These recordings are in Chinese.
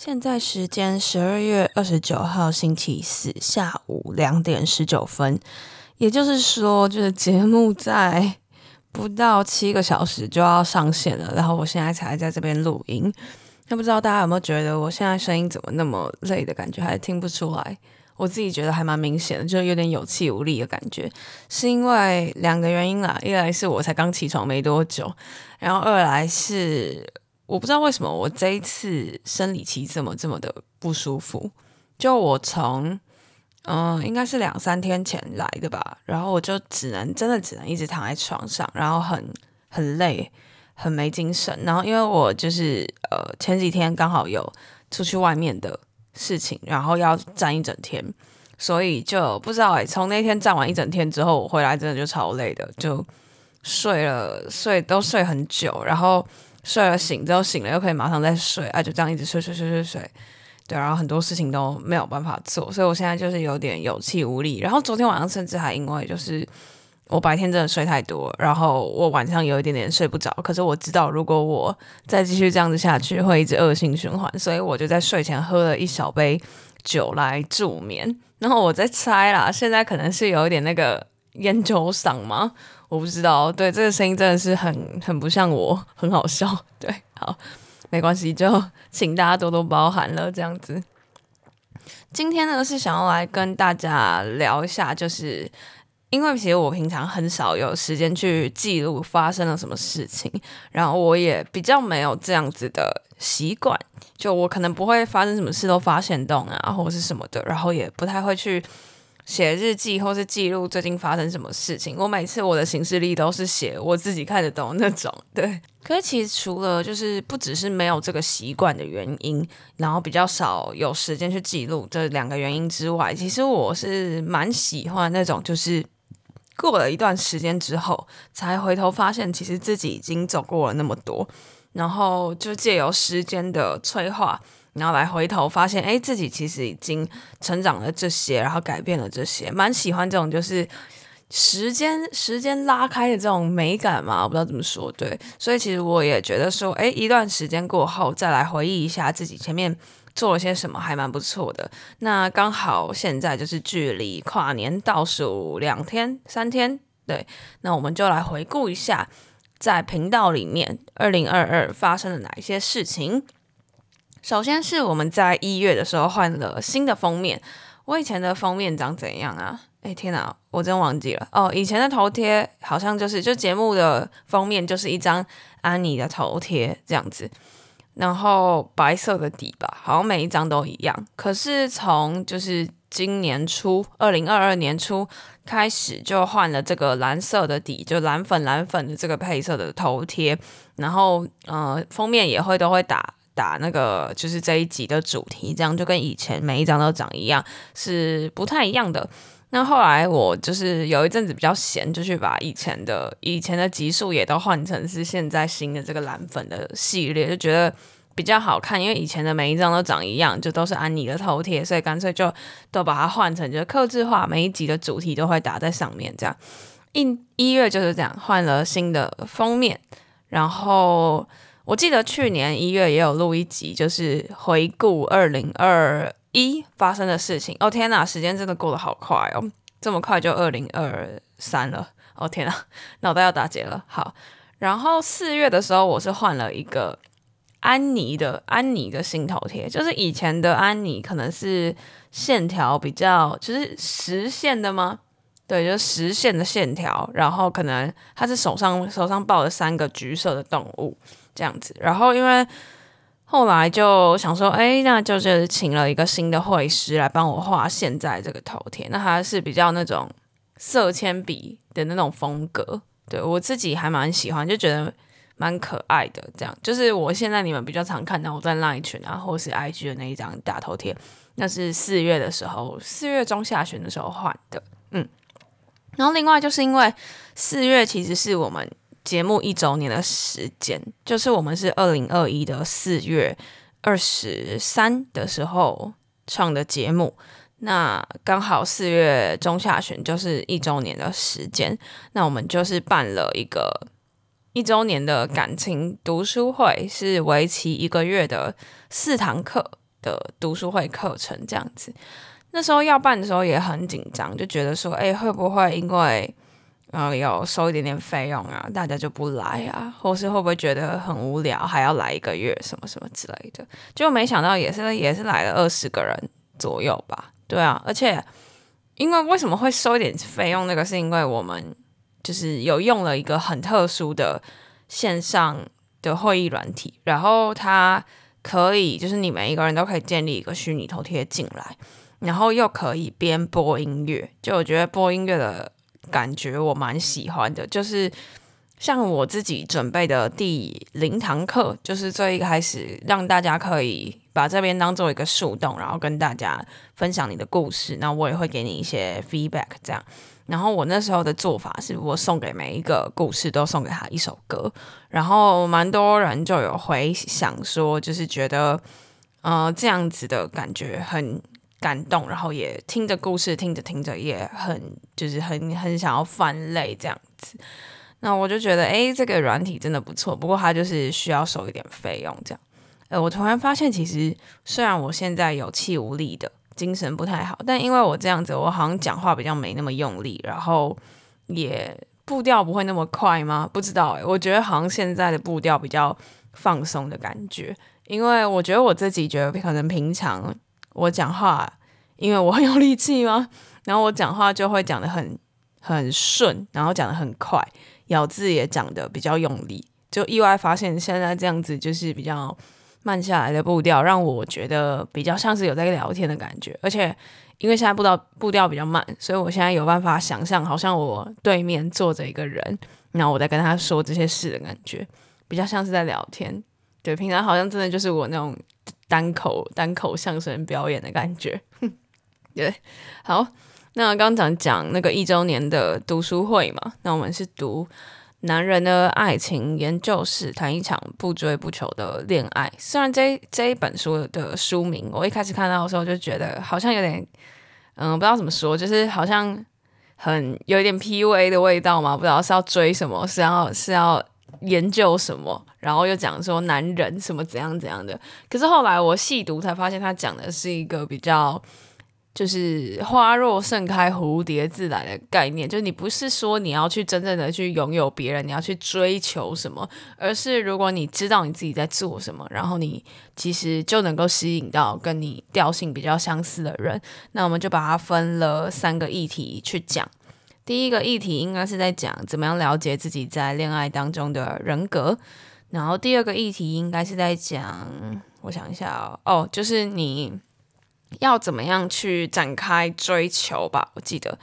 现在时间十二月二十九号星期四下午两点十九分，也就是说，就是节目在。不到七个小时就要上线了，然后我现在才在这边录音。那不知道大家有没有觉得我现在声音怎么那么累的感觉，还听不出来？我自己觉得还蛮明显的，就有点有气无力的感觉。是因为两个原因啦，一来是我才刚起床没多久，然后二来是我不知道为什么我这一次生理期这么这么的不舒服。就我从嗯，应该是两三天前来的吧，然后我就只能真的只能一直躺在床上，然后很很累，很没精神。然后因为我就是呃前几天刚好有出去外面的事情，然后要站一整天，所以就不知道哎，从那天站完一整天之后，我回来真的就超累的，就睡了睡都睡很久，然后睡了醒之后醒了又可以马上再睡，啊就这样一直睡睡睡睡睡。对，然后很多事情都没有办法做，所以我现在就是有点有气无力。然后昨天晚上甚至还因为就是我白天真的睡太多，然后我晚上有一点点睡不着。可是我知道如果我再继续这样子下去，会一直恶性循环，所以我就在睡前喝了一小杯酒来助眠。然后我在猜啦，现在可能是有一点那个烟酒嗓吗？我不知道。对，这个声音真的是很很不像我，很好笑。对，好。没关系，就请大家多多包涵了。这样子，今天呢是想要来跟大家聊一下，就是因为其实我平常很少有时间去记录发生了什么事情，然后我也比较没有这样子的习惯，就我可能不会发生什么事都发现动啊，或者是什么的，然后也不太会去。写日记或是记录最近发生什么事情，我每次我的行事历都是写我自己看得懂那种。对，可是其实除了就是不只是没有这个习惯的原因，然后比较少有时间去记录这两个原因之外，其实我是蛮喜欢那种就是过了一段时间之后才回头发现，其实自己已经走过了那么多，然后就借由时间的催化。然后来回头发现，哎，自己其实已经成长了这些，然后改变了这些，蛮喜欢这种就是时间时间拉开的这种美感嘛，我不知道怎么说，对，所以其实我也觉得说，哎，一段时间过后再来回忆一下自己前面做了些什么，还蛮不错的。那刚好现在就是距离跨年倒数两天三天，对，那我们就来回顾一下在频道里面二零二二发生了哪一些事情。首先是我们在一月的时候换了新的封面，我以前的封面长怎样啊？哎天哪，我真忘记了哦。以前的头贴好像就是就节目的封面就是一张安妮的头贴这样子，然后白色的底吧，好像每一张都一样。可是从就是今年初，二零二二年初开始就换了这个蓝色的底，就蓝粉蓝粉的这个配色的头贴，然后呃封面也会都会打。打那个就是这一集的主题，这样就跟以前每一张都长一样，是不太一样的。那后来我就是有一阵子比较闲，就去把以前的以前的集数也都换成是现在新的这个蓝粉的系列，就觉得比较好看。因为以前的每一张都长一样，就都是安妮的头贴，所以干脆就都把它换成就是客制化，每一集的主题都会打在上面。这样一一月就是这样换了新的封面，然后。我记得去年一月也有录一集，就是回顾二零二一发生的事情。哦天哪，时间真的过得好快哦，这么快就二零二三了。哦天哪，脑袋要打结了。好，然后四月的时候，我是换了一个安妮的安妮的新头贴，就是以前的安妮可能是线条比较就是实线的吗？对，就是实线的线条，然后可能他是手上手上抱了三个橘色的动物。这样子，然后因为后来就想说，哎，那就是请了一个新的绘师来帮我画现在这个头贴。那他是比较那种色铅笔的那种风格，对，我自己还蛮喜欢，就觉得蛮可爱的。这样就是我现在你们比较常看到我在 LINE 群啊，或是 IG 的那一张大头贴，那是四月的时候，四月中下旬的时候换的。嗯，然后另外就是因为四月其实是我们节目一周年的时间，就是我们是二零二一的四月二十三的时候上的节目。那刚好四月中下旬就是一周年的时间，那我们就是办了一个一周年的感情读书会，是为期一个月的四堂课的读书会课程，这样子。那时候要办的时候也很紧张，就觉得说，哎，会不会因为然后有收一点点费用啊，大家就不来啊，或是会不会觉得很无聊，还要来一个月什么什么之类的？就没想到也是也是来了二十个人左右吧。对啊，而且因为为什么会收一点费用？那个是因为我们就是有用了一个很特殊的线上的会议软体，然后它可以就是你每一个人都可以建立一个虚拟头贴进来，然后又可以边播音乐。就我觉得播音乐的感觉我蛮喜欢的，就是像我自己准备的第零堂课，就是最一开始让大家可以。把这边当做一个树洞，然后跟大家分享你的故事，那我也会给你一些 feedback，这样。然后我那时候的做法是我送给每一个故事都送给他一首歌，然后蛮多人就有回想说，就是觉得呃这样子的感觉很感动，然后也听着故事听着听着也很就是很很想要翻泪这样子。那我就觉得诶，这个软体真的不错，不过它就是需要收一点费用这样。呃，我突然发现，其实虽然我现在有气无力的，精神不太好，但因为我这样子，我好像讲话比较没那么用力，然后也步调不会那么快吗？不知道诶，我觉得好像现在的步调比较放松的感觉，因为我觉得我自己觉得可能平常我讲话，因为我很有力气吗？然后我讲话就会讲得很很顺，然后讲得很快，咬字也讲得比较用力，就意外发现现在这样子就是比较。慢下来的步调让我觉得比较像是有在聊天的感觉，而且因为现在步调步调比较慢，所以我现在有办法想象，好像我对面坐着一个人，然后我在跟他说这些事的感觉，比较像是在聊天。对，平常好像真的就是我那种单口单口相声表演的感觉。对，好，那刚刚讲讲那个一周年的读书会嘛，那我们是读。男人的爱情研究室，谈一场不追不求的恋爱。虽然这这一本书的书名，我一开始看到的时候就觉得好像有点，嗯，不知道怎么说，就是好像很有一点 PUA 的味道嘛。不知道是要追什么，是要是要研究什么，然后又讲说男人什么怎样怎样的。可是后来我细读才发现，他讲的是一个比较。就是花若盛开，蝴蝶自来的概念，就是你不是说你要去真正的去拥有别人，你要去追求什么，而是如果你知道你自己在做什么，然后你其实就能够吸引到跟你调性比较相似的人。那我们就把它分了三个议题去讲。第一个议题应该是在讲怎么样了解自己在恋爱当中的人格，然后第二个议题应该是在讲，我想一下哦，就是你。要怎么样去展开追求吧？我记得，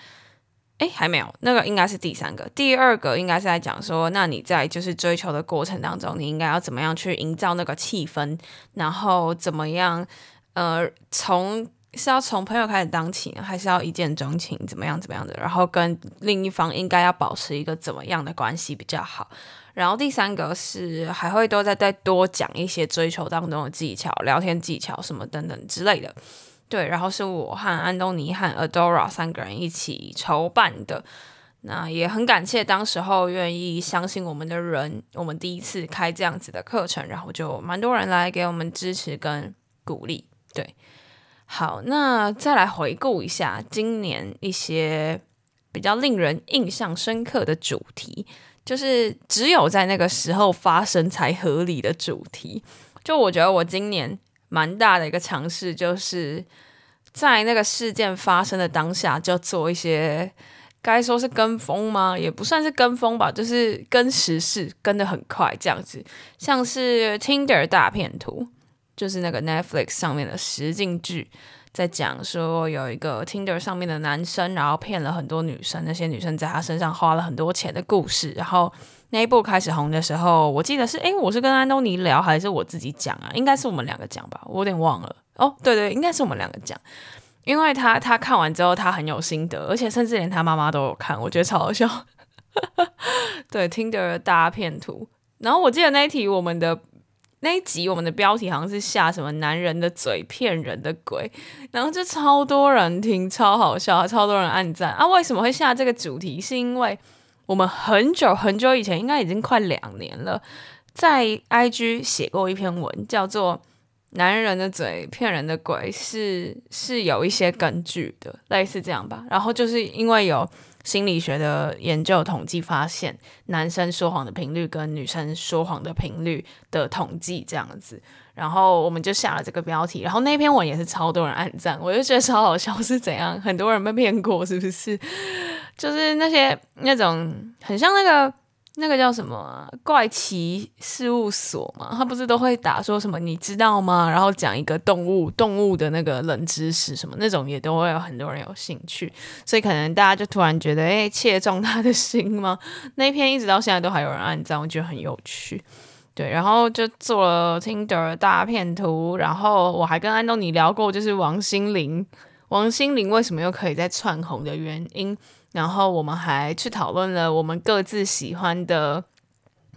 诶，还没有，那个应该是第三个。第二个应该是在讲说，那你在就是追求的过程当中，你应该要怎么样去营造那个气氛，然后怎么样，呃，从是要从朋友开始当起，还是要一见钟情，怎么样怎么样的？然后跟另一方应该要保持一个怎么样的关系比较好？然后第三个是还会都在再多讲一些追求当中的技巧、聊天技巧什么等等之类的。对，然后是我和安东尼和 Adora 三个人一起筹办的，那也很感谢当时候愿意相信我们的人，我们第一次开这样子的课程，然后就蛮多人来给我们支持跟鼓励。对，好，那再来回顾一下今年一些比较令人印象深刻的主题，就是只有在那个时候发生才合理的主题。就我觉得我今年。蛮大的一个尝试，就是在那个事件发生的当下，就做一些该说是跟风吗？也不算是跟风吧，就是跟时事跟得很快这样子。像是 Tinder 大片图，就是那个 Netflix 上面的实境剧，在讲说有一个 Tinder 上面的男生，然后骗了很多女生，那些女生在他身上花了很多钱的故事。然后那一部开始红的时候，我记得是，诶，我是跟安东尼聊，还是我自己讲啊？应该是我们两个讲吧，我有点忘了。哦，对对，应该是我们两个讲，因为他他看完之后，他很有心得，而且甚至连他妈妈都有看，我觉得超好笑。对，Tinder 大骗图。然后我记得那一题我们的。那一集我们的标题好像是下什么男人的嘴骗人的鬼，然后就超多人听，超好笑，超多人按赞啊！为什么会下这个主题？是因为我们很久很久以前，应该已经快两年了，在 IG 写过一篇文，叫做《男人的嘴骗人的鬼》是，是是有一些根据的，类似这样吧。然后就是因为有。心理学的研究统计发现，男生说谎的频率跟女生说谎的频率的统计这样子，然后我们就下了这个标题，然后那篇文也是超多人按赞，我就觉得超好笑，是怎样？很多人被骗过，是不是？就是那些那种很像那个。那个叫什么？怪奇事务所嘛，他不是都会打说什么你知道吗？然后讲一个动物动物的那个冷知识什么那种，也都会有很多人有兴趣，所以可能大家就突然觉得，哎，切中他的心吗？那一篇一直到现在都还有人按赞，我觉得很有趣。对，然后就做了 Tinder 大片图，然后我还跟安东尼聊过，就是王心凌，王心凌为什么又可以在窜红的原因。然后我们还去讨论了我们各自喜欢的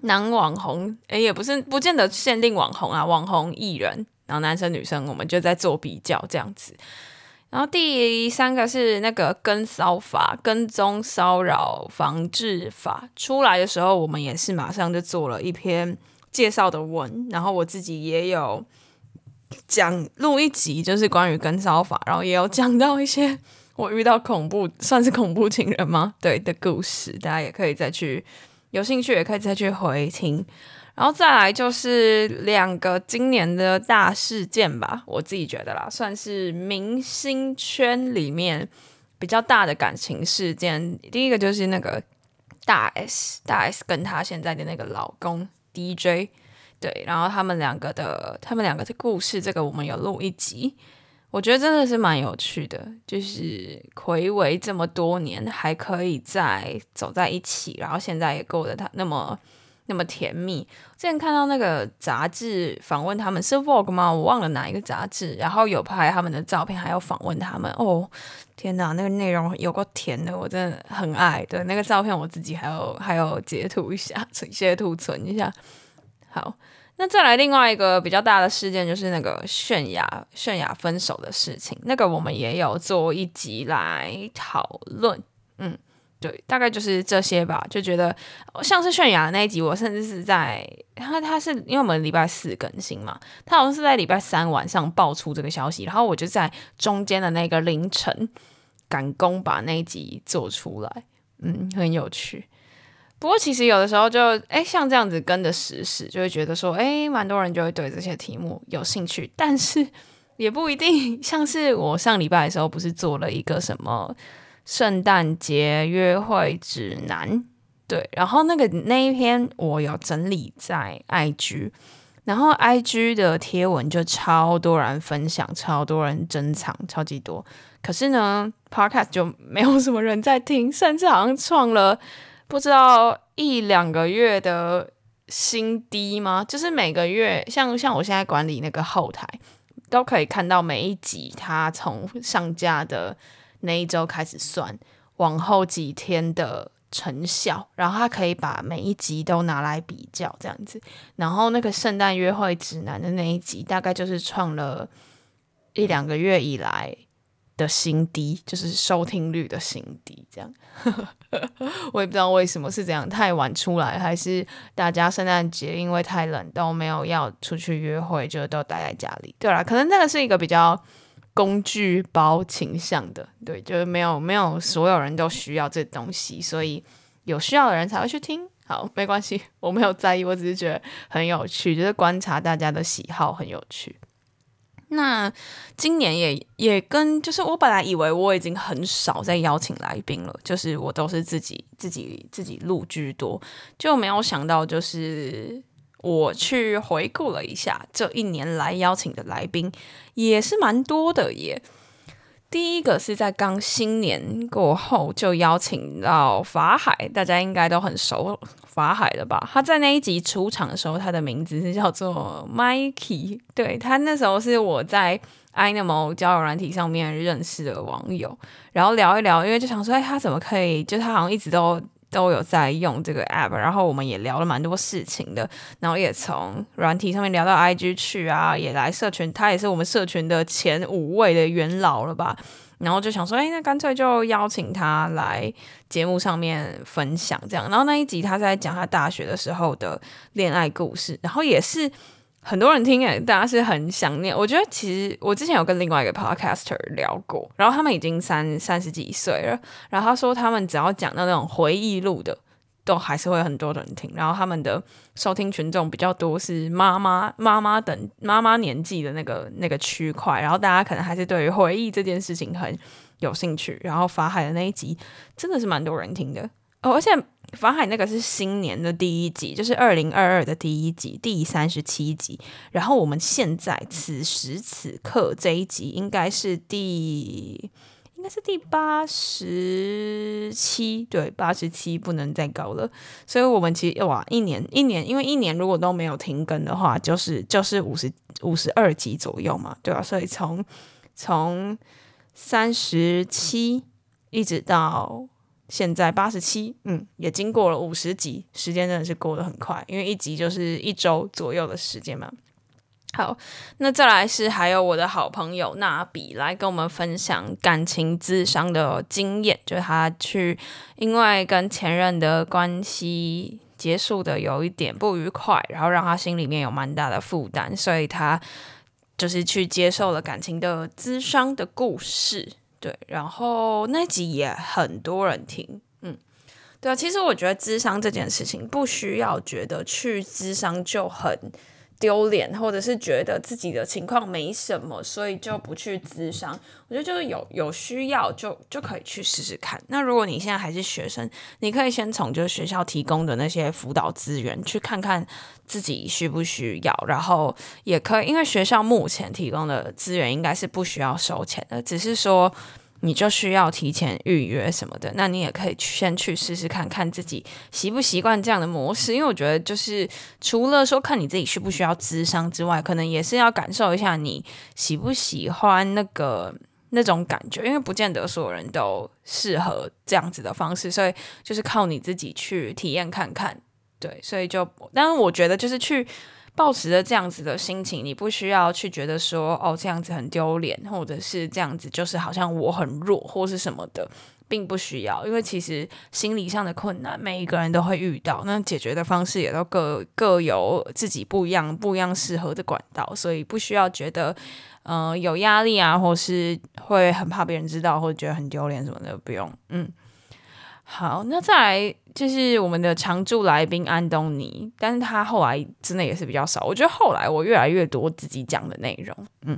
男网红，诶，也不是不见得限定网红啊，网红艺人，然后男生女生我们就在做比较这样子。然后第三个是那个跟骚法，跟踪骚扰防治法出来的时候，我们也是马上就做了一篇介绍的文，然后我自己也有讲录一集，就是关于跟骚法，然后也有讲到一些。我遇到恐怖，算是恐怖情人吗？对的故事，大家也可以再去，有兴趣也可以再去回听。然后再来就是两个今年的大事件吧，我自己觉得啦，算是明星圈里面比较大的感情事件。第一个就是那个大 S，大 S 跟她现在的那个老公 DJ，对，然后他们两个的他们两个的故事，这个我们有录一集。我觉得真的是蛮有趣的，就是暌违这么多年还可以再走在一起，然后现在也过得他那么那么甜蜜。之前看到那个杂志访问他们是 Vogue 吗？我忘了哪一个杂志，然后有拍他们的照片，还有访问他们。哦，天哪，那个内容有够甜的，我真的很爱。对，那个照片我自己还有还有截图一下，截图存一下。好。那再来另外一个比较大的事件，就是那个泫雅泫雅分手的事情，那个我们也有做一集来讨论。嗯，对，大概就是这些吧。就觉得像是泫雅的那一集，我甚至是在他他是因为我们礼拜四更新嘛，他好像是在礼拜三晚上爆出这个消息，然后我就在中间的那个凌晨赶工把那一集做出来。嗯，很有趣。不过其实有的时候就哎，像这样子跟着时事，就会觉得说，哎，蛮多人就会对这些题目有兴趣，但是也不一定。像是我上礼拜的时候，不是做了一个什么圣诞节约会指南，对，然后那个那一篇我有整理在 IG，然后 IG 的贴文就超多人分享，超多人珍藏，超级多。可是呢，Podcast 就没有什么人在听，甚至好像创了。不知道一两个月的新低吗？就是每个月，像像我现在管理那个后台，都可以看到每一集它从上架的那一周开始算，往后几天的成效，然后它可以把每一集都拿来比较这样子。然后那个圣诞约会指南的那一集，大概就是创了一两个月以来的新低，就是收听率的新低，这样。我也不知道为什么是这样，太晚出来，还是大家圣诞节因为太冷都没有要出去约会，就都待在家里。对啦，可能那个是一个比较工具包倾向的，对，就是没有没有所有人都需要这东西，所以有需要的人才会去听。好，没关系，我没有在意，我只是觉得很有趣，就是观察大家的喜好很有趣。那今年也也跟就是我本来以为我已经很少在邀请来宾了，就是我都是自己自己自己录居多，就没有想到就是我去回顾了一下这一年来邀请的来宾也是蛮多的耶。第一个是在刚新年过后就邀请到法海，大家应该都很熟法海了吧？他在那一集出场的时候，他的名字是叫做 Mikey，对，他那时候是我在 Animal 交友软体上面认识的网友，然后聊一聊，因为就想说，哎，他怎么可以？就他好像一直都。都有在用这个 app，然后我们也聊了蛮多事情的，然后也从软体上面聊到 IG 去啊，也来社群，他也是我们社群的前五位的元老了吧？然后就想说，哎，那干脆就邀请他来节目上面分享这样。然后那一集他在讲他大学的时候的恋爱故事，然后也是。很多人听诶，大家是很想念。我觉得其实我之前有跟另外一个 podcaster 聊过，然后他们已经三三十几岁了，然后他说他们只要讲到那种回忆录的，都还是会很多人听。然后他们的收听群众比较多是妈妈妈妈等妈妈年纪的那个那个区块，然后大家可能还是对于回忆这件事情很有兴趣。然后法海的那一集真的是蛮多人听的哦，而且。法海那个是新年的第一集，就是二零二二的第一集，第三十七集。然后我们现在此时此刻这一集应该是第，应该是第八十七，对，八十七不能再高了。所以我们其实哇，一年一年，因为一年如果都没有停更的话，就是就是五十五十二集左右嘛，对吧？所以从从三十七一直到。现在八十七，嗯，也经过了五十集，时间真的是过得很快，因为一集就是一周左右的时间嘛。好，那再来是还有我的好朋友娜比来跟我们分享感情咨商的经验，就是他去因为跟前任的关系结束的有一点不愉快，然后让他心里面有蛮大的负担，所以他就是去接受了感情的咨商的故事。对，然后那集也很多人听，嗯，对啊，其实我觉得智商这件事情不需要觉得去智商就很丢脸，或者是觉得自己的情况没什么，所以就不去咨商。我觉得就是有有需要就就可以去试试看。那如果你现在还是学生，你可以先从就是学校提供的那些辅导资源去看看自己需不需要，然后也可以，因为学校目前提供的资源应该是不需要收钱的，只是说。你就需要提前预约什么的，那你也可以先去试试看看自己习不习惯这样的模式，因为我觉得就是除了说看你自己需不需要咨商之外，可能也是要感受一下你喜不喜欢那个那种感觉，因为不见得所有人都适合这样子的方式，所以就是靠你自己去体验看看，对，所以就，但是我觉得就是去。抱持着这样子的心情，你不需要去觉得说哦，这样子很丢脸，或者是这样子就是好像我很弱或是什么的，并不需要，因为其实心理上的困难每一个人都会遇到，那解决的方式也都各各有自己不一样、不一样适合的管道，所以不需要觉得嗯、有压力啊，或是会很怕别人知道，或者觉得很丢脸什么的，不用，嗯。好，那再来就是我们的常驻来宾安东尼，但是他后来真的也是比较少。我觉得后来我越来越多自己讲的内容，嗯，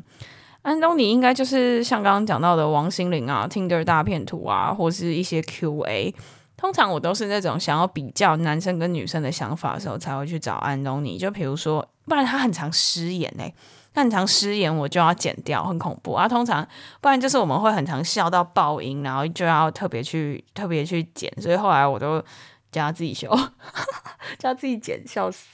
安东尼应该就是像刚刚讲到的王心凌啊、Tinder 大片图啊，或是一些 QA。通常我都是那种想要比较男生跟女生的想法的时候，才会去找安东尼。就比如说，不然他很常失言哎、欸。很常失言，我就要剪掉，很恐怖啊！通常不然就是我们会很常笑到爆音，然后就要特别去特别去剪，所以后来我都叫他自己修，叫他自己剪，笑死。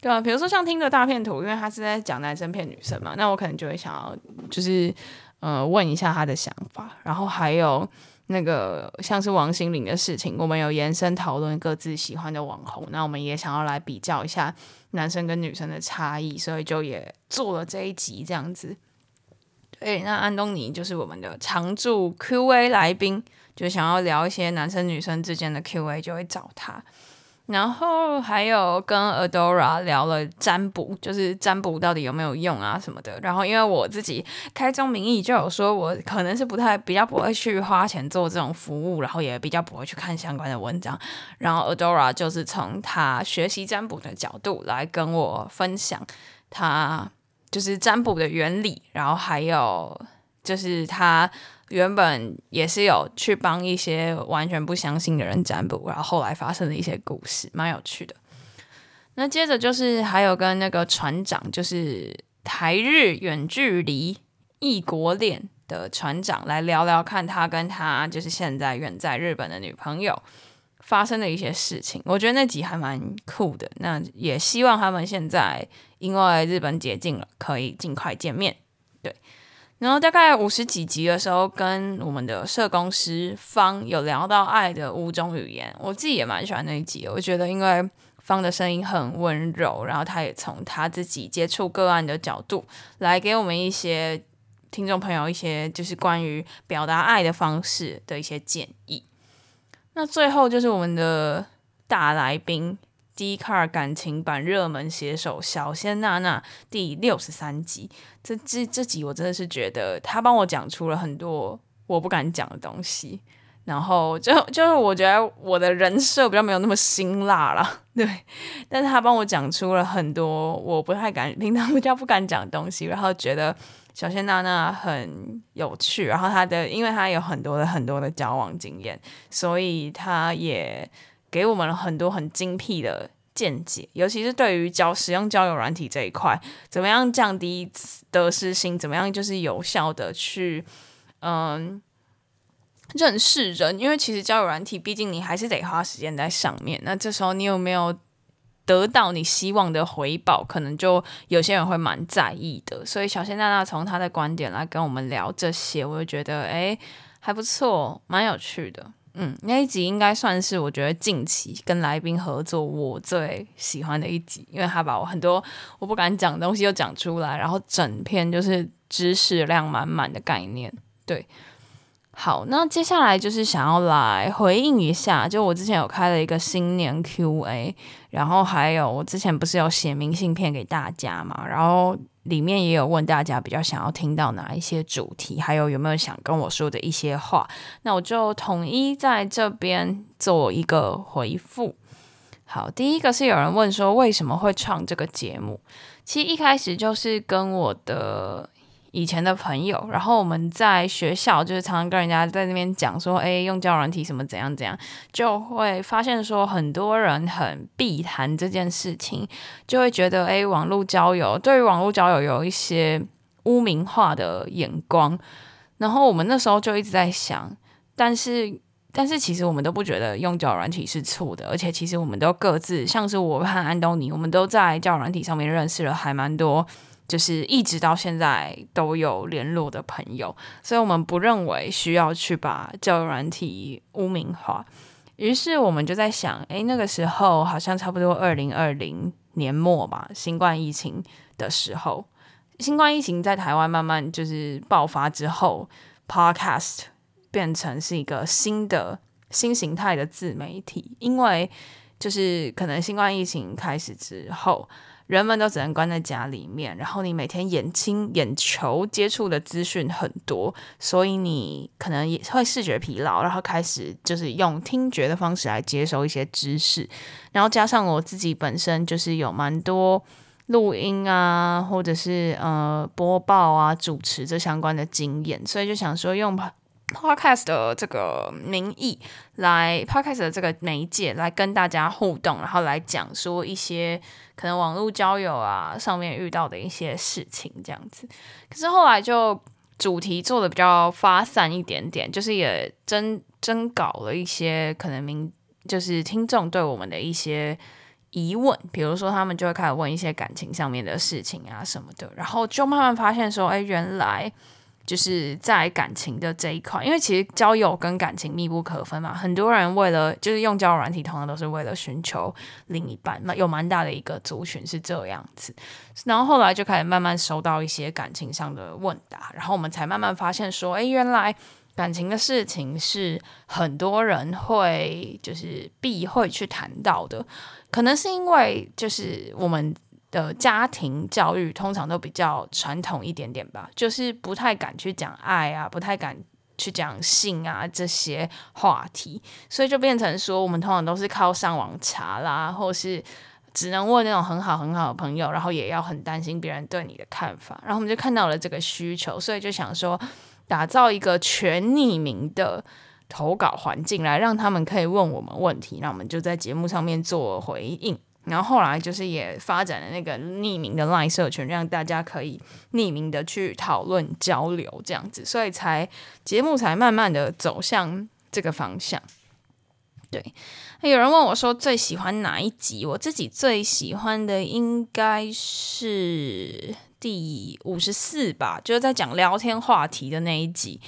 对啊，比如说像听个大片图，因为他是在讲男生骗女生嘛，那我可能就会想要就是呃问一下他的想法，然后还有。那个像是王心凌的事情，我们有延伸讨论各自喜欢的网红，那我们也想要来比较一下男生跟女生的差异，所以就也做了这一集这样子。对，那安东尼就是我们的常驻 Q&A 来宾，就想要聊一些男生女生之间的 Q&A，就会找他。然后还有跟 Adora 聊了占卜，就是占卜到底有没有用啊什么的。然后因为我自己开宗明义就有说，我可能是不太比较不会去花钱做这种服务，然后也比较不会去看相关的文章。然后 Adora 就是从他学习占卜的角度来跟我分享他就是占卜的原理，然后还有就是他。原本也是有去帮一些完全不相信的人占卜，然后后来发生的一些故事，蛮有趣的。那接着就是还有跟那个船长，就是台日远距离异国恋的船长来聊聊看他跟他就是现在远在日本的女朋友发生的一些事情。我觉得那集还蛮酷的。那也希望他们现在因为日本解禁了，可以尽快见面。然后大概五十几集的时候，跟我们的社工师方有聊到爱的五种语言，我自己也蛮喜欢那一集。我觉得因为方的声音很温柔，然后他也从他自己接触个案的角度来给我们一些听众朋友一些就是关于表达爱的方式的一些建议。那最后就是我们的大来宾 d c a r 感情版热门写手小仙娜娜第六十三集。这这这集我真的是觉得他帮我讲出了很多我不敢讲的东西。然后就就是我觉得我的人设比较没有那么辛辣啦，对，但是他帮我讲出了很多我不太敢，平常比较不敢讲的东西，然后觉得小仙娜娜很有趣，然后他的因为他有很多的很多的交往经验，所以他也给我们了很多很精辟的见解，尤其是对于交使用交友软体这一块，怎么样降低得失心，怎么样就是有效的去嗯。认识人，因为其实交友软体，毕竟你还是得花时间在上面。那这时候你有没有得到你希望的回报？可能就有些人会蛮在意的。所以小仙娜娜从她的观点来跟我们聊这些，我就觉得诶还不错，蛮有趣的。嗯，那一集应该算是我觉得近期跟来宾合作我最喜欢的一集，因为他把我很多我不敢讲的东西又讲出来，然后整篇就是知识量满满的概念，对。好，那接下来就是想要来回应一下，就我之前有开了一个新年 Q&A，然后还有我之前不是有写明信片给大家嘛，然后里面也有问大家比较想要听到哪一些主题，还有有没有想跟我说的一些话，那我就统一在这边做一个回复。好，第一个是有人问说为什么会创这个节目，其实一开始就是跟我的。以前的朋友，然后我们在学校就是常常跟人家在那边讲说，哎，用交友软体什么怎样怎样，就会发现说很多人很避谈这件事情，就会觉得，哎，网络交友对于网络交友有一些污名化的眼光。然后我们那时候就一直在想，但是但是其实我们都不觉得用交友软体是错的，而且其实我们都各自，像是我和安东尼，我们都在交友软体上面认识了还蛮多。就是一直到现在都有联络的朋友，所以我们不认为需要去把教育软体污名化。于是我们就在想，诶，那个时候好像差不多二零二零年末吧，新冠疫情的时候，新冠疫情在台湾慢慢就是爆发之后，Podcast 变成是一个新的新形态的自媒体，因为就是可能新冠疫情开始之后。人们都只能关在家里面，然后你每天眼睛、眼球接触的资讯很多，所以你可能也会视觉疲劳，然后开始就是用听觉的方式来接收一些知识，然后加上我自己本身就是有蛮多录音啊，或者是呃播报啊、主持这相关的经验，所以就想说用 Podcast 的这个名义来 Podcast 的这个媒介来跟大家互动，然后来讲说一些可能网络交友啊上面遇到的一些事情这样子。可是后来就主题做的比较发散一点点，就是也征征稿了一些可能名就是听众对我们的一些疑问，比如说他们就会开始问一些感情上面的事情啊什么的，然后就慢慢发现说，哎，原来。就是在感情的这一块，因为其实交友跟感情密不可分嘛。很多人为了就是用交友软体，通常都是为了寻求另一半，那有蛮大的一个族群是这样子。然后后来就开始慢慢收到一些感情上的问答，然后我们才慢慢发现说，哎，原来感情的事情是很多人会就是避讳去谈到的，可能是因为就是我们。的家庭教育通常都比较传统一点点吧，就是不太敢去讲爱啊，不太敢去讲性啊这些话题，所以就变成说，我们通常都是靠上网查啦，或是只能问那种很好很好的朋友，然后也要很担心别人对你的看法，然后我们就看到了这个需求，所以就想说，打造一个全匿名的投稿环境来让他们可以问我们问题，那我们就在节目上面做回应。然后后来就是也发展了那个匿名的 LINE 社群，让大家可以匿名的去讨论交流这样子，所以才节目才慢慢的走向这个方向。对，有人问我说最喜欢哪一集？我自己最喜欢的应该是第五十四吧，就是在讲聊天话题的那一集。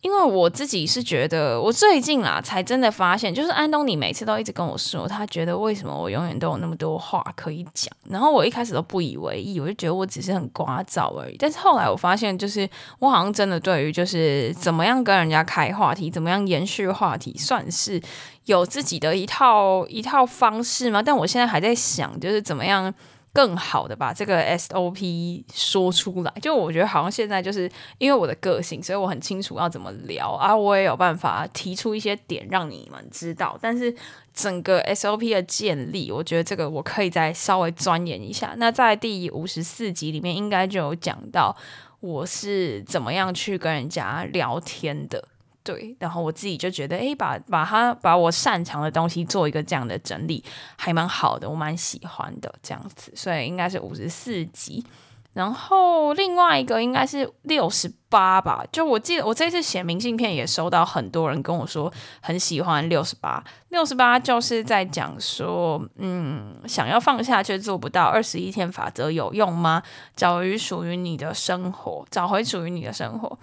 因为我自己是觉得，我最近啦才真的发现，就是安东尼每次都一直跟我说，他觉得为什么我永远都有那么多话可以讲。然后我一开始都不以为意，我就觉得我只是很聒噪而已。但是后来我发现，就是我好像真的对于就是怎么样跟人家开话题，怎么样延续话题，算是有自己的一套一套方式嘛。但我现在还在想，就是怎么样。更好的把这个 SOP 说出来，就我觉得好像现在就是因为我的个性，所以我很清楚要怎么聊啊，我也有办法提出一些点让你们知道。但是整个 SOP 的建立，我觉得这个我可以再稍微钻研一下。那在第五十四集里面，应该就有讲到我是怎么样去跟人家聊天的。对，然后我自己就觉得，哎，把把它把我擅长的东西做一个这样的整理，还蛮好的，我蛮喜欢的这样子，所以应该是五十四集。然后另外一个应该是六十八吧，就我记得我这次写明信片也收到很多人跟我说很喜欢六十八。六十八就是在讲说，嗯，想要放下却做不到，二十一天法则有用吗？找回属于你的生活，找回属于你的生活。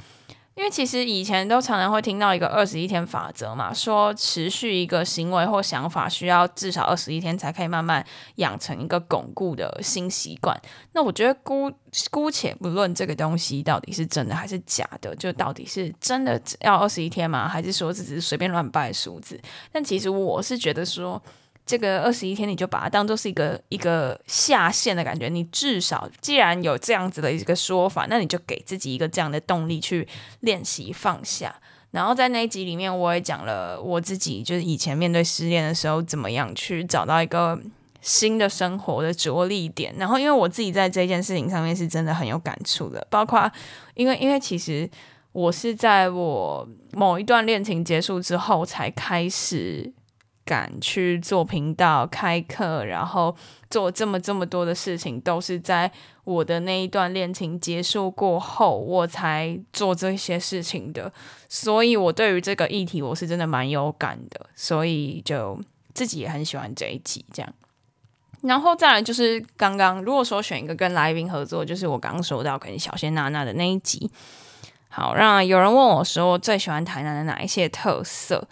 因为其实以前都常常会听到一个二十一天法则嘛，说持续一个行为或想法需要至少二十一天才可以慢慢养成一个巩固的新习惯。那我觉得姑姑且不论这个东西到底是真的还是假的，就到底是真的要二十一天吗？还是说这只是随便乱掰数字？但其实我是觉得说。这个二十一天，你就把它当做是一个一个下限的感觉。你至少既然有这样子的一个说法，那你就给自己一个这样的动力去练习放下。然后在那一集里面，我也讲了我自己就是以前面对失恋的时候，怎么样去找到一个新的生活的着力点。然后因为我自己在这件事情上面是真的很有感触的，包括因为因为其实我是在我某一段恋情结束之后才开始。敢去做频道、开课，然后做这么这么多的事情，都是在我的那一段恋情结束过后，我才做这些事情的。所以，我对于这个议题，我是真的蛮有感的。所以，就自己也很喜欢这一集这样。然后再来就是刚刚，如果说选一个跟来宾合作，就是我刚刚说到跟小仙娜娜的那一集。好，让有人问我说，最喜欢台南的哪一些特色？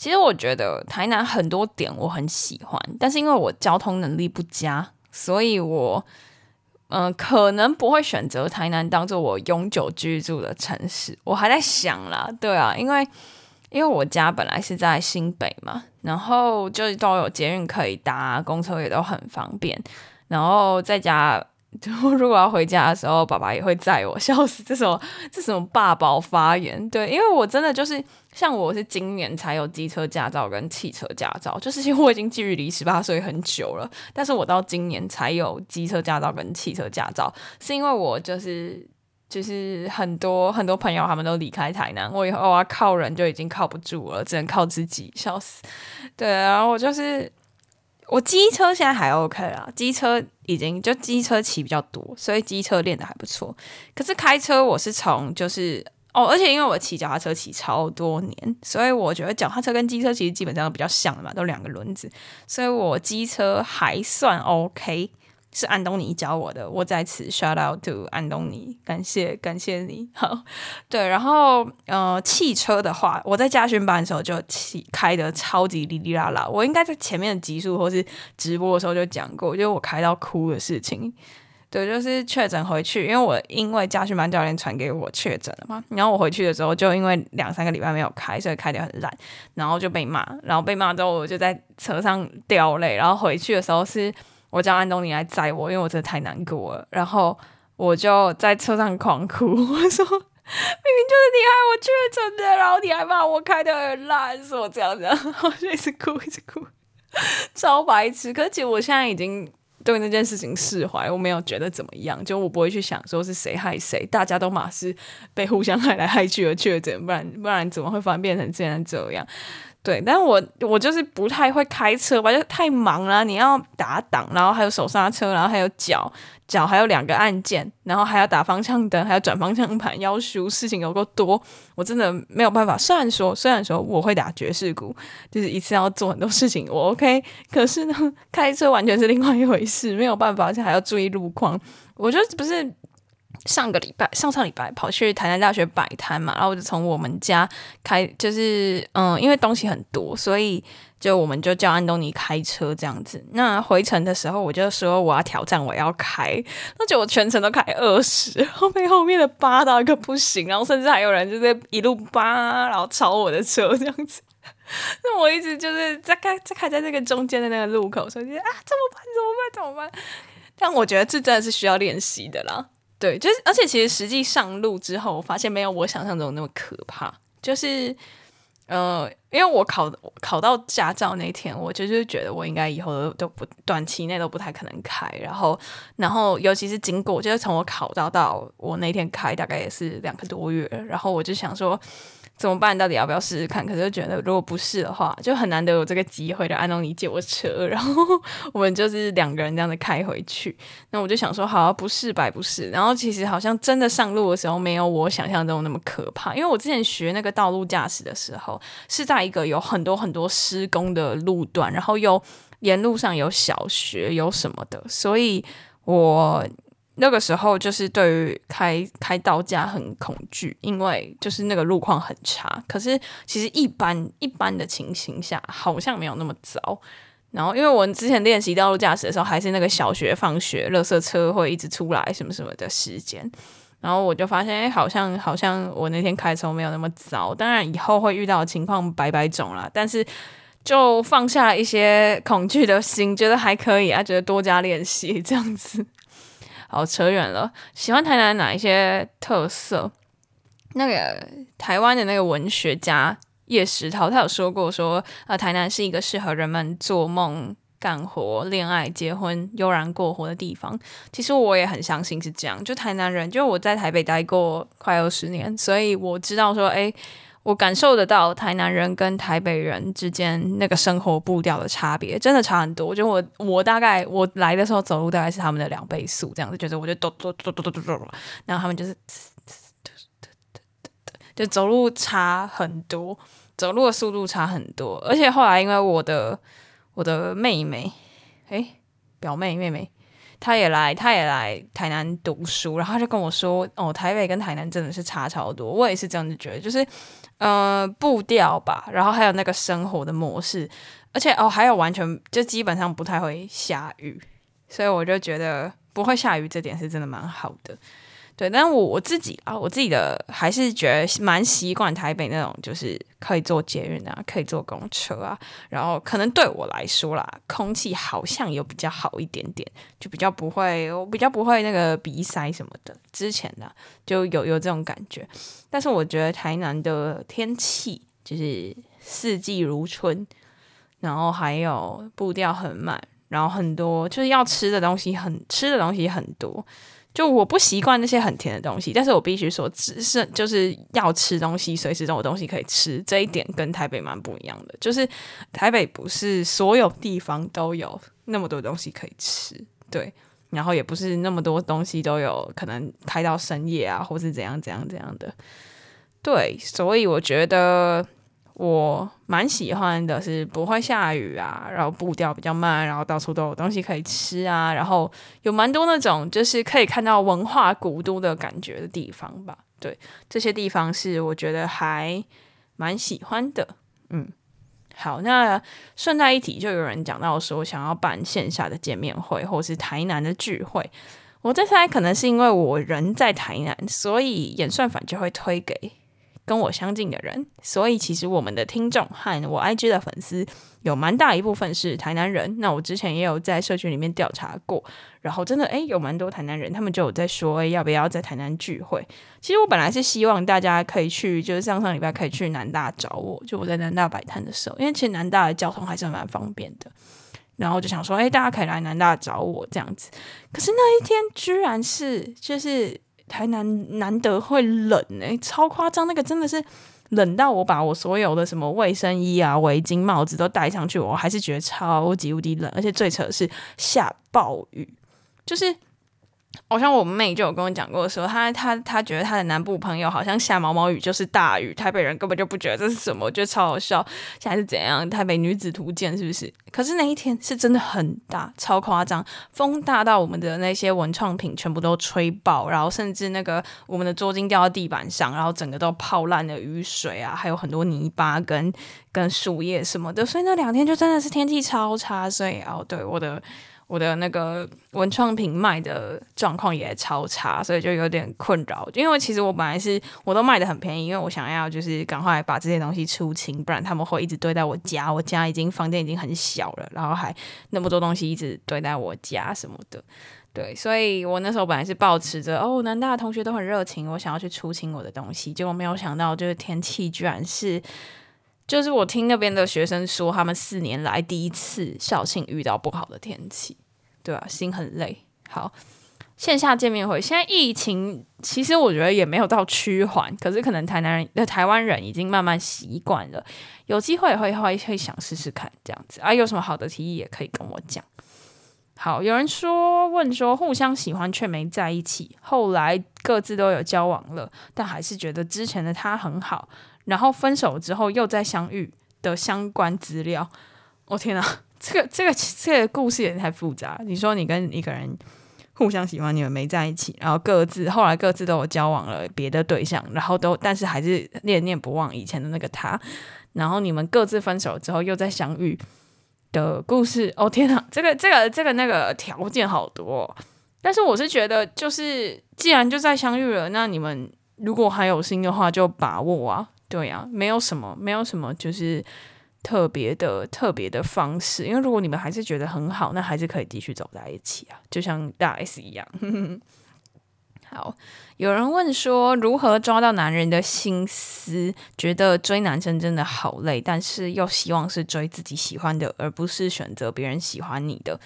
其实我觉得台南很多点我很喜欢，但是因为我交通能力不佳，所以我嗯、可能不会选择台南当做我永久居住的城市。我还在想啦，对啊，因为因为我家本来是在新北嘛，然后就都有捷运可以搭，公车也都很方便，然后在家。就如果要回家的时候，爸爸也会载我，笑死！这什么 这什么爸宝发言？对，因为我真的就是像我是今年才有机车驾照跟汽车驾照，就是因为我已经距离十八岁很久了，但是我到今年才有机车驾照跟汽车驾照，是因为我就是就是很多很多朋友他们都离开台南，我以后要靠人就已经靠不住了，只能靠自己，笑死！对，然后我就是。我机车现在还 OK 啦，机车已经就机车骑比较多，所以机车练的还不错。可是开车我是从就是哦，而且因为我骑脚踏车骑超多年，所以我觉得脚踏车跟机车其实基本上都比较像的嘛，都两个轮子，所以我机车还算 OK。是安东尼教我的，我在此 shout out to 安东尼，感谢感谢你。好，对，然后呃，汽车的话，我在驾训班的时候就骑开的超级哩哩啦啦，我应该在前面的集数或是直播的时候就讲过，就是我开到哭的事情。对，就是确诊回去，因为我因为驾训班教练传给我确诊了嘛，然后我回去的时候就因为两三个礼拜没有开，所以开得很烂，然后就被骂，然后被骂之后我就在车上掉泪，然后回去的时候是。我叫安东尼来载我，因为我真的太难过了。然后我就在车上狂哭，我说：“明明就是你害我确诊的，然后你还骂我开的很烂，说我这样子。”然后就一直哭，一直哭，超白痴。可是其实我现在已经对那件事情释怀，我没有觉得怎么样，就我不会去想说是谁害谁，大家都嘛是被互相害来害去的确诊，不然不然怎么会发变成这样这样？对，但我我就是不太会开车吧，就太忙了。你要打档，然后还有手刹车，然后还有脚脚还有两个按键，然后还要打方向灯，还要转方向盘，要输事情有够多，我真的没有办法。虽然说虽然说我会打爵士鼓，就是一次要做很多事情，我 OK，可是呢，开车完全是另外一回事，没有办法，而且还要注意路况。我觉得不是。上个礼拜，上上礼拜跑去台南大学摆摊嘛，然后我就从我们家开，就是嗯，因为东西很多，所以就我们就叫安东尼开车这样子。那回程的时候，我就说我要挑战，我要开，那就我全程都开二十，后面后面的扒到一个不行，然后甚至还有人就是一路扒，然后超我的车这样子。那我一直就是在开在开在那个中间的那个路口，所以就啊，怎么办？怎么办？怎么办？但我觉得这真的是需要练习的啦。对，就是，而且其实实际上路之后，我发现没有我想象中那么可怕。就是，呃，因为我考考到驾照那天，我就是觉得我应该以后都都不短期内都不太可能开。然后，然后尤其是经过，就是从我考到到我那天开，大概也是两个多月。然后我就想说。怎么办？到底要不要试试看？可是就觉得如果不试的话，就很难得有这个机会让安东尼借我车，然后我们就是两个人这样子开回去。那我就想说，好啊，不试白不试。然后其实好像真的上路的时候，没有我想象中那么可怕。因为我之前学那个道路驾驶的时候，是在一个有很多很多施工的路段，然后又沿路上有小学有什么的，所以我。那个时候就是对于开开道驾很恐惧，因为就是那个路况很差。可是其实一般一般的情形下好像没有那么糟。然后因为我之前练习道路驾驶的时候，还是那个小学放学，垃圾车会一直出来什么什么的时间。然后我就发现，哎，好像好像我那天开车没有那么糟。当然以后会遇到的情况百百种啦，但是就放下了一些恐惧的心，觉得还可以啊，觉得多加练习这样子。好，扯远了。喜欢台南哪一些特色？那个台湾的那个文学家叶石涛，他有说过说，呃，台南是一个适合人们做梦、干活、恋爱、结婚、悠然过活的地方。其实我也很相信是这样。就台南人，就我在台北待过快二十年，所以我知道说，诶。我感受得到台南人跟台北人之间那个生活步调的差别，真的差很多。就我我大概我来的时候走路大概是他们的两倍速，这样子，就是我就咚咚咚咚咚咚，然后他们就是，就走路差很多，走路的速度差很多。而且后来因为我的我的妹妹，诶，表妹妹妹。他也来，他也来台南读书，然后他就跟我说：“哦，台北跟台南真的是差超多。”我也是这样子觉得，就是呃步调吧，然后还有那个生活的模式，而且哦还有完全就基本上不太会下雨，所以我就觉得不会下雨这点是真的蛮好的。对，但我我自己啊，我自己的还是觉得蛮习惯台北那种，就是可以坐捷运啊，可以坐公车啊，然后可能对我来说啦，空气好像有比较好一点点，就比较不会，我比较不会那个鼻塞什么的。之前呢，就有有这种感觉，但是我觉得台南的天气就是四季如春，然后还有步调很慢，然后很多就是要吃的东西很吃的东西很多。就我不习惯那些很甜的东西，但是我必须说，只是就是要吃东西，随时都有东西可以吃，这一点跟台北蛮不一样的。就是台北不是所有地方都有那么多东西可以吃，对，然后也不是那么多东西都有可能开到深夜啊，或是怎样怎样怎样的，对，所以我觉得。我蛮喜欢的是不会下雨啊，然后步调比较慢，然后到处都有东西可以吃啊，然后有蛮多那种就是可以看到文化古都的感觉的地方吧。对，这些地方是我觉得还蛮喜欢的。嗯，好，那顺带一提，就有人讲到说想要办线下的见面会，或是台南的聚会。我在猜，可能是因为我人在台南，所以演算法就会推给。跟我相近的人，所以其实我们的听众和我 IG 的粉丝有蛮大一部分是台南人。那我之前也有在社群里面调查过，然后真的诶，有蛮多台南人，他们就有在说诶，要不要在台南聚会。其实我本来是希望大家可以去，就是上上礼拜可以去南大找我，就我在南大摆摊的时候，因为其实南大的交通还是蛮方便的。然后就想说，诶，大家可以来南大找我这样子。可是那一天居然是就是。台南难得会冷哎、超夸张，那个真的是冷到我把我所有的什么卫生衣啊、围巾、帽子都戴上去，我还是觉得超级无敌冷，而且最扯的是下暴雨，就是。好像我妹就有跟我讲过说，她她她觉得她的南部朋友好像下毛毛雨就是大雨，台北人根本就不觉得这是什么，我觉得超好笑。现在是怎样？台北女子图鉴是不是？可是那一天是真的很大，超夸张，风大到我们的那些文创品全部都吹爆，然后甚至那个我们的桌巾掉到地板上，然后整个都泡烂了雨水啊，还有很多泥巴跟跟树叶什么的，所以那两天就真的是天气超差。所以哦，对我的。我的那个文创品卖的状况也超差，所以就有点困扰。因为其实我本来是我都卖的很便宜，因为我想要就是赶快把这些东西出清，不然他们会一直堆在我家。我家已经房间已经很小了，然后还那么多东西一直堆在我家什么的。对，所以我那时候本来是抱持着哦，南大的同学都很热情，我想要去出清我的东西，结果没有想到就是天气居然是。就是我听那边的学生说，他们四年来第一次校庆遇到不好的天气，对啊，心很累。好，线下见面会，现在疫情其实我觉得也没有到趋缓，可是可能台南人、呃台湾人已经慢慢习惯了，有机会会会会想试试看这样子啊。有什么好的提议也可以跟我讲。好，有人说问说互相喜欢却没在一起，后来各自都有交往了，但还是觉得之前的他很好。然后分手之后又再相遇的相关资料，我、天哪，这个这个这个故事也太复杂。你说你跟一个人互相喜欢，你们没在一起，然后各自后来各自都有交往了别的对象，然后都但是还是念念不忘以前的那个他，然后你们各自分手之后又再相遇的故事。哦天哪，这个这个这个那个条件好多、但是我是觉得就是既然就再相遇了，那你们如果还有心的话，就把握啊。对呀、啊，没有什么，没有什么，就是特别的、特别的方式。因为如果你们还是觉得很好，那还是可以继续走在一起啊，就像大 S 一样。好，有人问说，如何抓到男人的心思？觉得追男生真的好累，但是又希望是追自己喜欢的，而不是选择别人喜欢你的。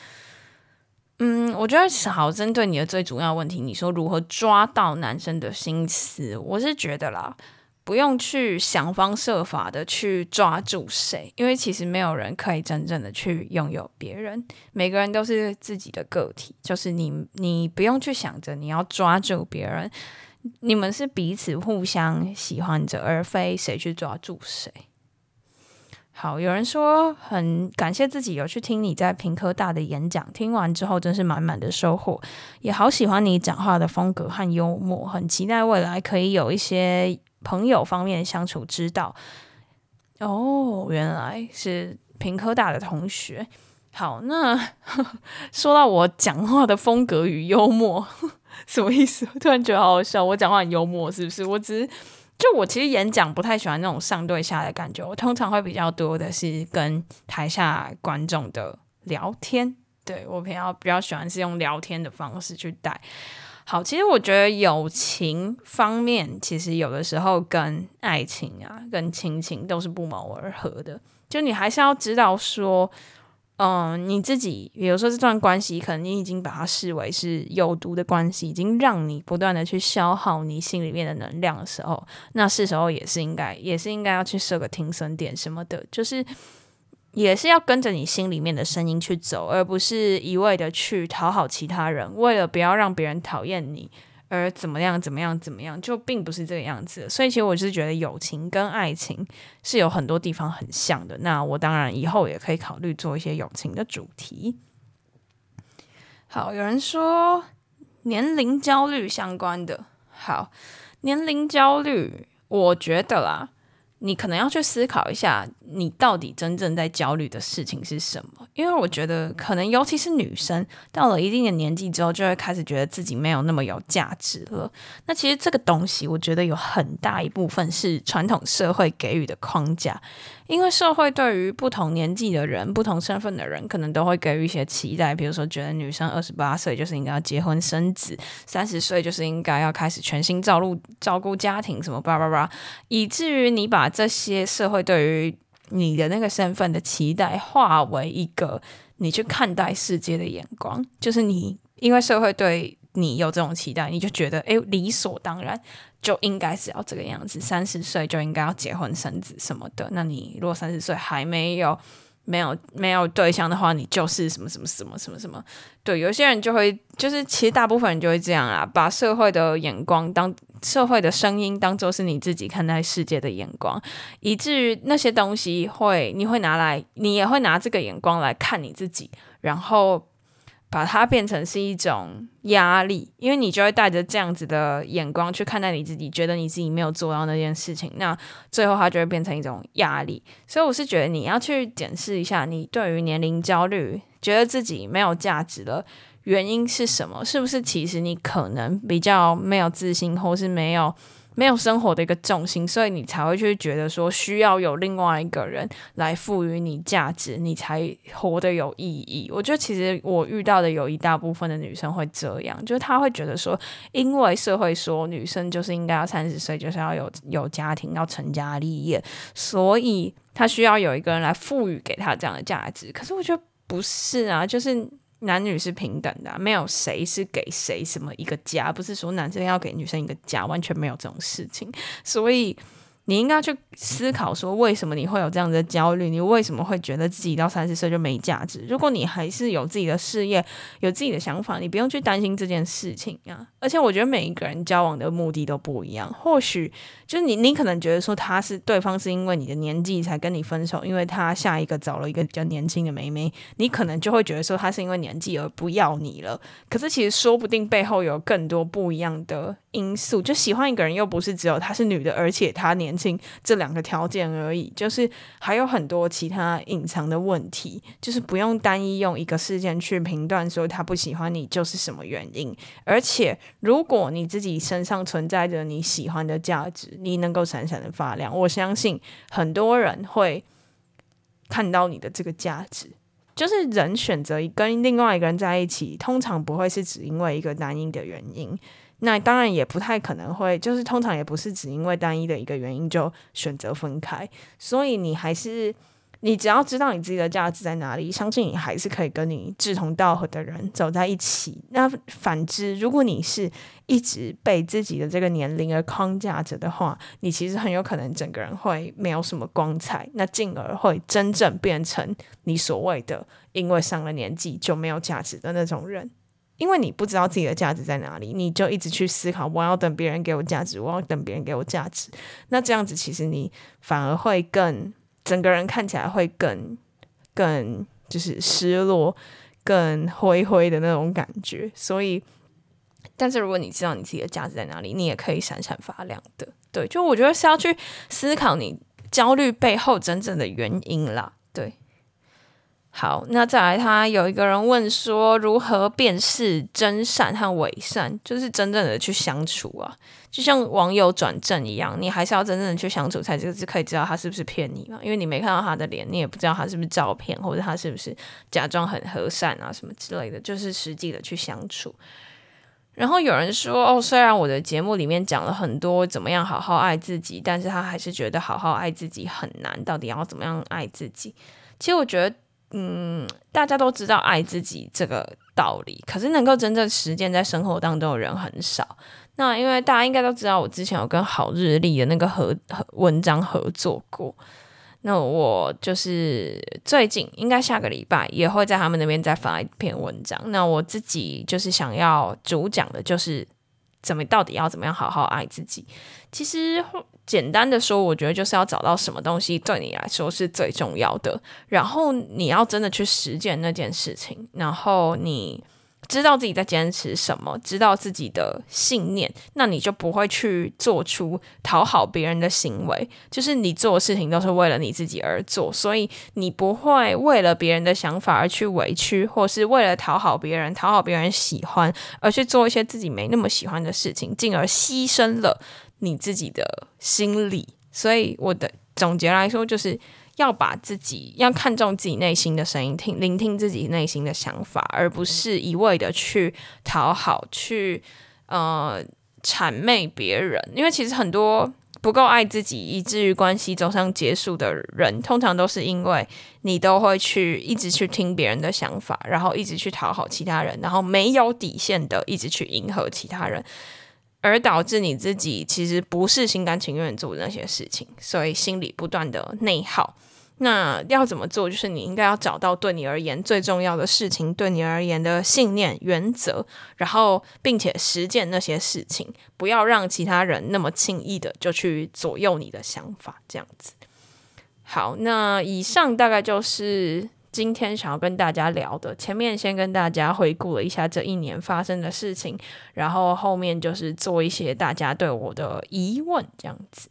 嗯，我觉得好，针对你的最主要问题，你说如何抓到男生的心思？我是觉得啦。不用去想方设法的去抓住谁，因为其实没有人可以真正的去拥有别人。每个人都是自己的个体，就是你，你不用去想着你要抓住别人，你们是彼此互相喜欢着，而非谁去抓住谁。好，有人说很感谢自己有去听你在屏科大的演讲，听完之后真是满满的收获，也好喜欢你讲话的风格和幽默，很期待未来可以有一些。朋友方面相处之道哦，原来是屏科大的同学。好，那 说到我讲话的风格与幽默，什么意思？突然觉得好好笑。我讲话很幽默是不是？我只是就我其实演讲不太喜欢那种上对下的感觉，我通常会比较多的是跟台下观众的聊天。对，我比较比较喜欢是用聊天的方式去带。好，其实我觉得友情方面，其实有的时候跟爱情啊、跟亲情都是不谋而合的。就你还是要知道说，嗯，你自己，比如说这段关系，可能你已经把它视为是有毒的关系，已经让你不断的去消耗你心里面的能量的时候，那是时候也是应该，也是应该要去设个停损点什么的，就是。也是要跟着你心里面的声音去走，而不是一味的去讨好其他人，为了不要让别人讨厌你而怎么样怎么样怎么样，就并不是这个样子。所以其实我是觉得友情跟爱情是有很多地方很像的。那我当然以后也可以考虑做一些友情的主题。好，有人说年龄焦虑相关的，好，年龄焦虑，我觉得啦。你可能要去思考一下，你到底真正在焦虑的事情是什么？因为我觉得，可能尤其是女生，到了一定的年纪之后，就会开始觉得自己没有那么有价值了。那其实这个东西，我觉得有很大一部分是传统社会给予的框架。因为社会对于不同年纪的人、不同身份的人，可能都会给予一些期待，比如说觉得女生二十八岁就是应该要结婚生子，三十岁就是应该要开始全心照顾照顾家庭，什么叭叭叭，以至于你把这些社会对于你的那个身份的期待，化为一个你去看待世界的眼光，就是你因为社会对你有这种期待，你就觉得哎，理所当然就应该是要这个样子，三十岁就应该要结婚生子什么的。那你如果三十岁还没有，没有没有对象的话，你就是什么什么什么什么什么。对，有些人就会就是，其实大部分人就会这样啊，把社会的眼光当社会的声音当做是你自己看待世界的眼光，以至于那些东西会你会拿来，你也会拿这个眼光来看你自己，然后。把它变成是一种压力，因为你就会带着这样子的眼光去看待你自己，觉得你自己没有做到那件事情，那最后它就会变成一种压力。所以我是觉得你要去检视一下，你对于年龄焦虑，觉得自己没有价值的原因是什么？是不是其实你可能比较没有自信，或是没有？没有生活的一个重心，所以你才会去觉得说需要有另外一个人来赋予你价值，你才活得有意义。我觉得其实我遇到的有一大部分的女生会这样，就是她会觉得说，因为社会说女生就是应该要三十岁，就是要有有家庭，要成家立业，所以她需要有一个人来赋予给她这样的价值。可是我觉得不是啊，就是。男女是平等的，没有谁是给谁什么一个家，不是说男生要给女生一个家，完全没有这种事情，所以。你应该去思考说，为什么你会有这样的焦虑？你为什么会觉得自己到三十岁就没价值？如果你还是有自己的事业，有自己的想法，你不用去担心这件事情啊。而且我觉得每一个人交往的目的都不一样。或许就是你，你可能觉得说他是对方是因为你的年纪才跟你分手，因为他下一个找了一个比较年轻的妹妹，你可能就会觉得说他是因为年纪而不要你了。可是其实说不定背后有更多不一样的因素。就喜欢一个人又不是只有她是女的，而且她年。这两个条件而已，就是还有很多其他隐藏的问题，就是不用单一用一个事件去评断说他不喜欢你就是什么原因。而且，如果你自己身上存在着你喜欢的价值，你能够闪闪的发亮，我相信很多人会看到你的这个价值。就是人选择跟另外一个人在一起，通常不会是只因为一个单一的原因。那当然也不太可能会，就是通常也不是只因为单一的一个原因就选择分开，所以你还是你只要知道你自己的价值在哪里，相信你还是可以跟你志同道合的人走在一起。那反之，如果你是一直被自己的这个年龄而框架着的话，你其实很有可能整个人会没有什么光彩，那进而会真正变成你所谓的因为上了年纪就没有价值的那种人。因为你不知道自己的价值在哪里，你就一直去思考，我要等别人给我价值，我要等别人给我价值。那这样子其实你反而会更整个人看起来会更更就是失落、更灰灰的那种感觉。所以，但是如果你知道你自己的价值在哪里，你也可以闪闪发亮的。对，就我觉得是要去思考你焦虑背后真正的原因啦。对。好，那再来，他有一个人问说，如何辨识真善和伪善，就是真正的去相处啊，就像网友转正一样，你还是要真正的去相处，才就是可以知道他是不是骗你嘛，因为你没看到他的脸，你也不知道他是不是照片，或者他是不是假装很和善啊什么之类的，就是实际的去相处。然后有人说，哦，虽然我的节目里面讲了很多怎么样好好爱自己，但是他还是觉得好好爱自己很难，到底要怎么样爱自己？其实我觉得。嗯，大家都知道爱自己这个道理，可是能够真正实践在生活当中的人很少。那因为大家应该都知道，我之前有跟好日历的那个合合文章合作过。那我就是最近应该下个礼拜也会在他们那边再发一篇文章。那我自己就是想要主讲的，就是怎么到底要怎么样好好爱自己。其实。简单的说，我觉得就是要找到什么东西对你来说是最重要的，然后你要真的去实践那件事情，然后你知道自己在坚持什么，知道自己的信念，那你就不会去做出讨好别人的行为。就是你做的事情都是为了你自己而做，所以你不会为了别人的想法而去委屈，或是为了讨好别人、讨好别人喜欢而去做一些自己没那么喜欢的事情，进而牺牲了。你自己的心理，所以我的总结来说，就是要把自己要看重自己内心的声音，听聆听自己内心的想法，而不是一味的去讨好，去呃谄媚别人。因为其实很多不够爱自己，以至于关系走上结束的人，通常都是因为你都会去一直去听别人的想法，然后一直去讨好其他人，然后没有底线的一直去迎合其他人，而导致你自己其实不是心甘情愿做那些事情，所以心里不断的内耗。那要怎么做？就是你应该要找到对你而言最重要的事情，对你而言的信念、原则，然后并且实践那些事情，不要让其他人那么轻易的就去左右你的想法。这样子。好，那以上大概就是今天想要跟大家聊的。前面先跟大家回顾了一下这一年发生的事情，然后后面就是做一些大家对我的疑问，这样子。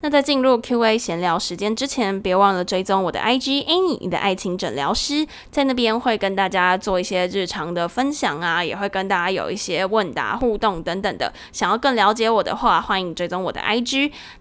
那在进入 Q&A 闲聊时间之前，别忘了追踪我的 IG Annie，你的爱情诊疗师，在那边会跟大家做一些日常的分享啊，也会跟大家有一些问答互动等等的。想要更了解我的话，欢迎追踪我的 IG。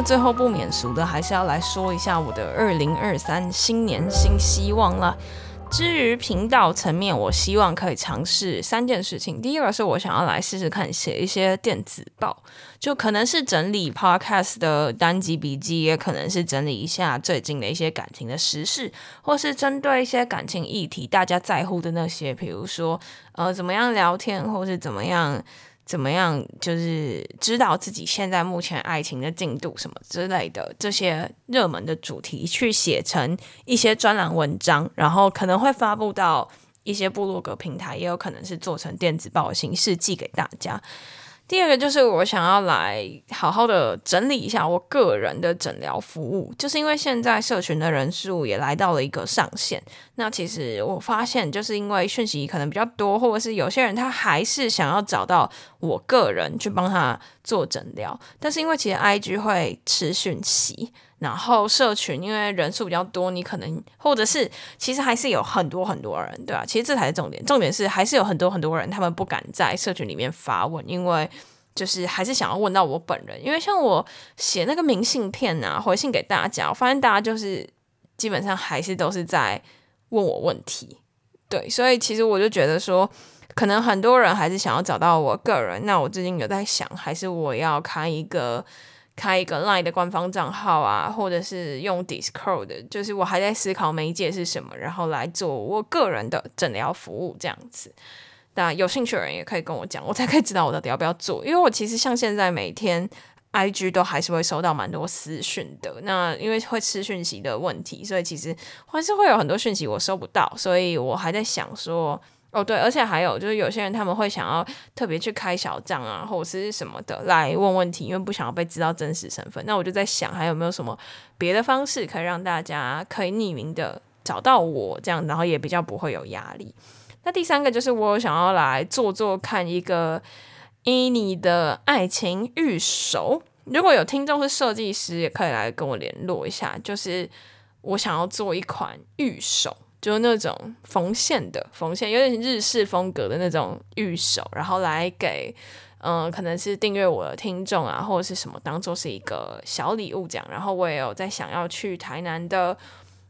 那最后不免俗的，还是要来说一下我的二零二三新年新希望了。至于频道层面，我希望可以尝试三件事情。第一个是我想要来试试看写一些电子报，就可能是整理 Podcast 的单集笔记，也可能是整理一下最近的一些感情的时事，或是针对一些感情议题大家在乎的那些，比如说呃怎么样聊天，或是怎么样。怎么样？就是知道自己现在目前爱情的进度什么之类的这些热门的主题，去写成一些专栏文章，然后可能会发布到一些部落格平台，也有可能是做成电子报的形式寄给大家。第二个就是我想要来好好的整理一下我个人的诊疗服务，就是因为现在社群的人数也来到了一个上限。那其实我发现，就是因为讯息可能比较多，或者是有些人他还是想要找到我个人去帮他做诊疗，但是因为其实 IG 会吃讯息。然后社群因为人数比较多，你可能或者是其实还是有很多很多人，对吧？其实这才是重点，重点是还是有很多很多人，他们不敢在社群里面发问，因为就是还是想要问到我本人。因为像我写那个明信片啊，回信给大家，我发现大家就是基本上还是都是在问我问题，对，所以其实我就觉得说，可能很多人还是想要找到我个人。那我最近有在想，还是我要开一个。开一个 Line 的官方账号啊，或者是用 Discord，就是我还在思考媒介是什么，然后来做我个人的诊疗服务这样子。那有兴趣的人也可以跟我讲，我才可以知道我到底要不要做。因为我其实像现在每天 IG 都还是会收到蛮多私讯的，那因为会吃讯息的问题，所以其实还是会有很多讯息我收不到，所以我还在想说。哦，对，而且还有就是有些人他们会想要特别去开小账啊，或者是什么的来问问题，因为不想要被知道真实身份。那我就在想，还有没有什么别的方式可以让大家可以匿名的找到我，这样然后也比较不会有压力。那第三个就是我想要来做做看一个 Annie 的爱情御守，如果有听众是设计师，也可以来跟我联络一下，就是我想要做一款御守。就那种缝线的缝线，有点日式风格的那种御守，然后来给嗯、可能是订阅我的听众啊，或者是什么，当做是一个小礼物这样。然后我也有在想要去台南的，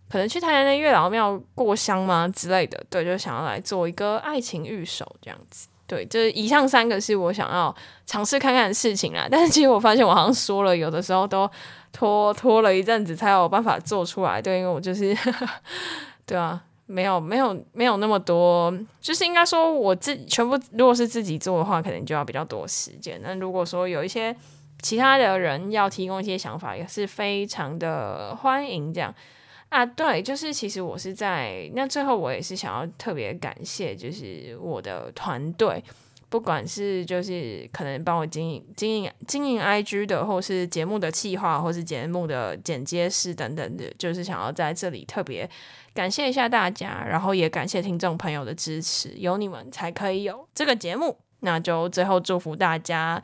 可能去台南的月老庙过香吗之类的，对，就想要来做一个爱情御守这样子。对，就是以上三个是我想要尝试看看的事情啦。但是其实我发现我好像说了，有的时候都拖拖了一阵子才有办法做出来。对，因为我就是。对啊，没有没有没有那么多，就是应该说我自己全部如果是自己做的话，可能就要比较多时间。那如果说有一些其他的人要提供一些想法，也是非常的欢迎这样啊。对，就是其实我是在那最后，我也是想要特别感谢，就是我的团队。不管是就是可能帮我经营经营经营 IG 的，或是节目的企划，或是节目的剪接师等等的，就是想要在这里特别感谢一下大家，然后也感谢听众朋友的支持，有你们才可以有这个节目。那就最后祝福大家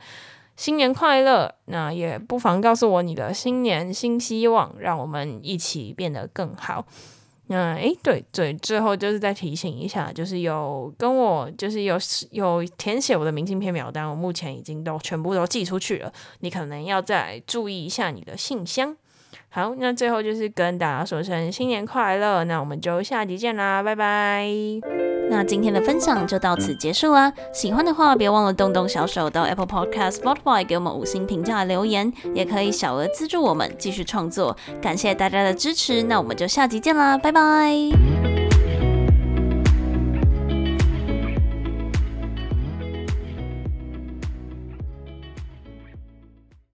新年快乐。那也不妨告诉我你的新年新希望，让我们一起变得更好。那诶，对对，最后就是再提醒一下，就是有跟我就是有有填写我的明信片表单，我目前已经都全部都寄出去了。你可能要再注意一下你的信箱。好，那最后就是跟大家说声新年快乐，那我们就下集见啦，拜拜。那今天的分享就到此结束啦。喜欢的话，别忘了动动小手到 Apple Podcast、Spotify 给我们五星评价留言，也可以小额资助我们继续创作。感谢大家的支持，那我们就下集见啦，拜拜。